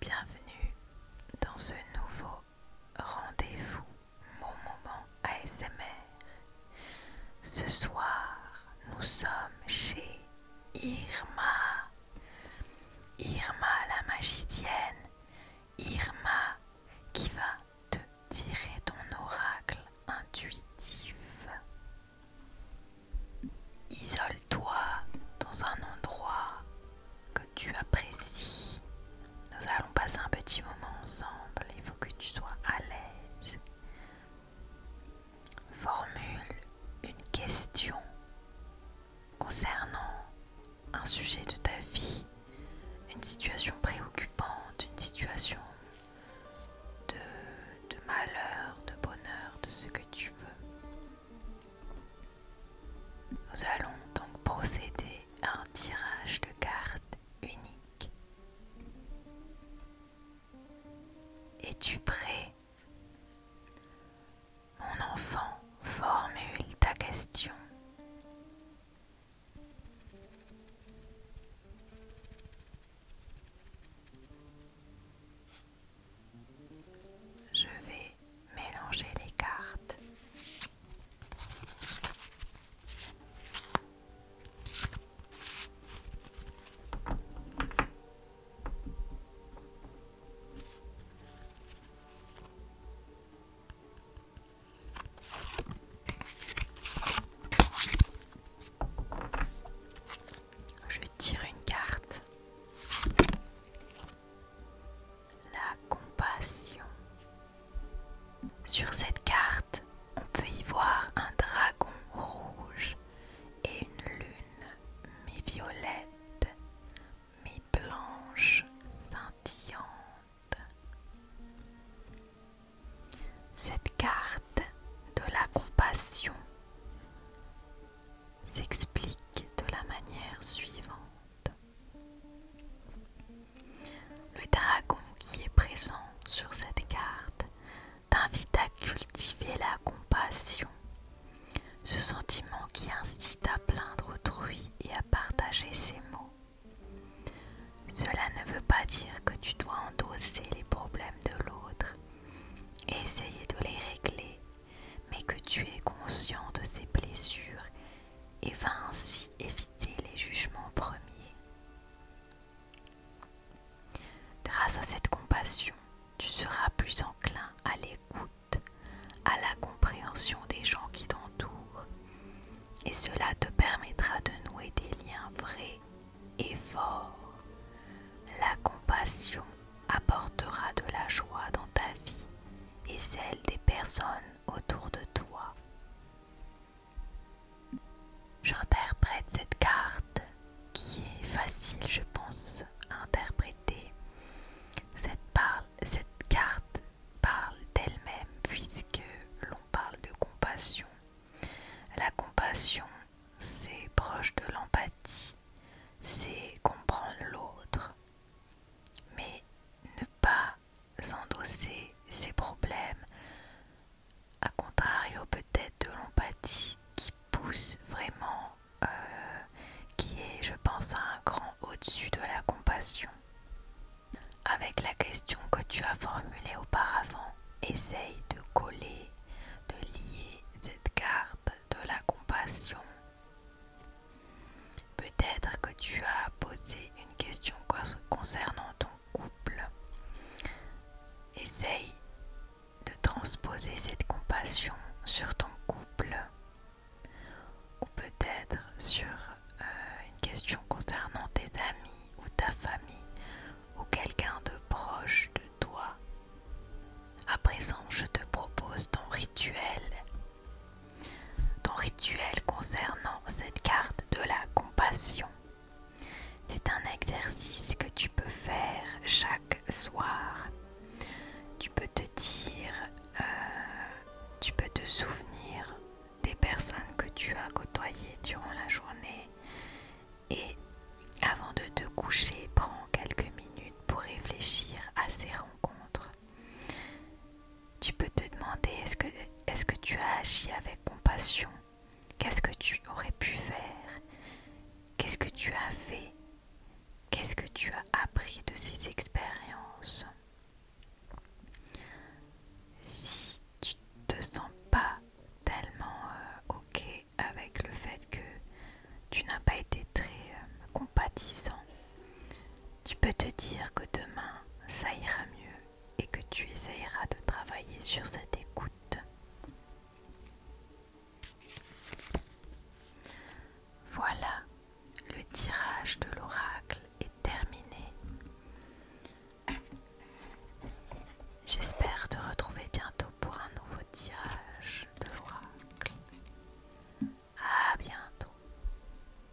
bienvenue dans ce nouveau rendez-vous Mon Moment ASMR. Ce soir, nous sommes préoccupante. De les régler, mais que tu es conscient de ses blessures et va ainsi éviter les jugements premiers. Grâce à cette compassion, tu seras plus enclin à l'écoute, à la compréhension des gens qui t'entourent, et cela te permettra de nouer des liens vrais et forts. Celle des personnes autour de toi cette carte qui est facile, je pense, à interpréter. Cette, cette carte parle d'elle-même puisque l'on parle de compassion. La compassion, c'est proche de l'empathie, c'est comprendre l'autre, mais ne pas endosser ses problèmes, à contrario peut-être de l'empathie qui pousse vraiment, euh, qui est je pense un grand au-dessus de la compassion. Avec la question que tu as formulée auparavant, essaye de coller, de lier cette carte de la compassion. Peut-être que tu as posé une question concernant ton couple. Essaye de transposer cette compassion sur ton souvenir des personnes que tu as côtoyées durant la journée. Et avant de te coucher, prends quelques minutes pour réfléchir à ces rencontres. Tu peux te demander est-ce que, que tu as agi avec compassion? Qu'est-ce que tu aurais pu faire? Qu'est-ce que tu as fait Qu'est-ce que tu as appris de ces expériences Si tu te sens pas tellement euh, ok avec le fait que tu n'as pas été très euh, compatissant, tu peux te dire que demain ça ira mieux et que tu essayeras de travailler sur cet